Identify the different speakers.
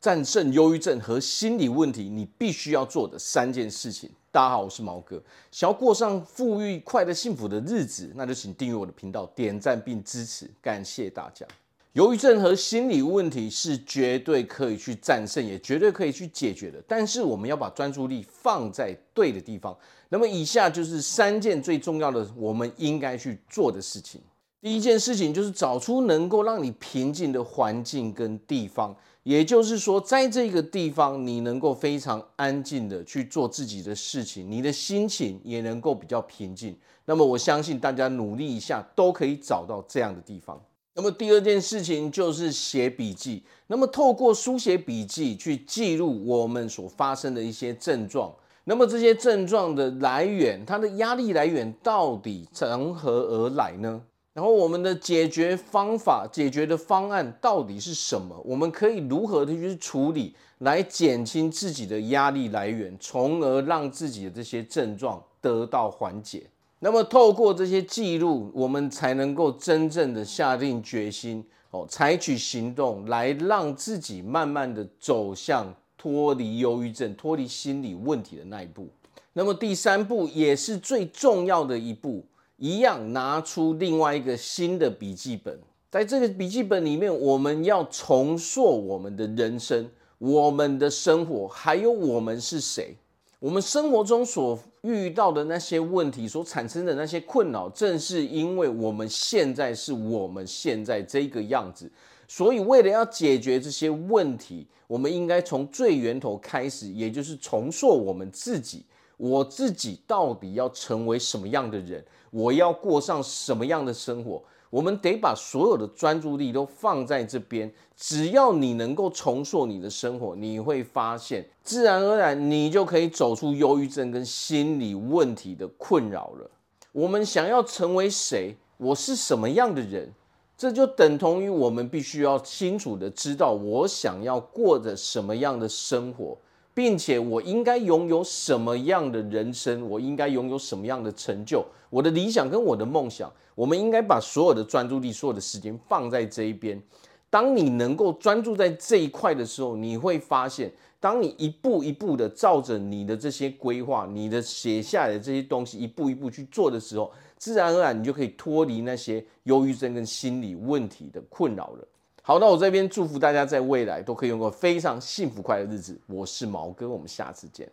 Speaker 1: 战胜忧郁症和心理问题，你必须要做的三件事情。大家好，我是毛哥。想要过上富裕、快乐、幸福的日子，那就请订阅我的频道，点赞并支持，感谢大家。忧郁症和心理问题是绝对可以去战胜，也绝对可以去解决的。但是我们要把专注力放在对的地方。那么以下就是三件最重要的，我们应该去做的事情。第一件事情就是找出能够让你平静的环境跟地方，也就是说，在这个地方你能够非常安静的去做自己的事情，你的心情也能够比较平静。那么我相信大家努力一下都可以找到这样的地方。那么第二件事情就是写笔记，那么透过书写笔记去记录我们所发生的一些症状，那么这些症状的来源，它的压力来源到底从何而来呢？然后我们的解决方法、解决的方案到底是什么？我们可以如何的去处理，来减轻自己的压力来源，从而让自己的这些症状得到缓解。那么透过这些记录，我们才能够真正的下定决心哦，采取行动，来让自己慢慢的走向脱离忧郁症、脱离心理问题的那一步。那么第三步也是最重要的一步。一样拿出另外一个新的笔记本，在这个笔记本里面，我们要重塑我们的人生、我们的生活，还有我们是谁。我们生活中所遇到的那些问题，所产生的那些困扰，正是因为我们现在是我们现在这个样子。所以，为了要解决这些问题，我们应该从最源头开始，也就是重塑我们自己。我自己到底要成为什么样的人？我要过上什么样的生活？我们得把所有的专注力都放在这边。只要你能够重塑你的生活，你会发现，自然而然你就可以走出忧郁症跟心理问题的困扰了。我们想要成为谁？我是什么样的人？这就等同于我们必须要清楚的知道，我想要过着什么样的生活。并且我应该拥有什么样的人生？我应该拥有什么样的成就？我的理想跟我的梦想，我们应该把所有的专注力、所有的时间放在这一边。当你能够专注在这一块的时候，你会发现，当你一步一步的照着你的这些规划、你的写下来的这些东西，一步一步去做的时候，自然而然你就可以脱离那些忧郁症跟心理问题的困扰了。好，那我这边祝福大家在未来都可以用个非常幸福快乐的日子。我是毛哥，我们下次见。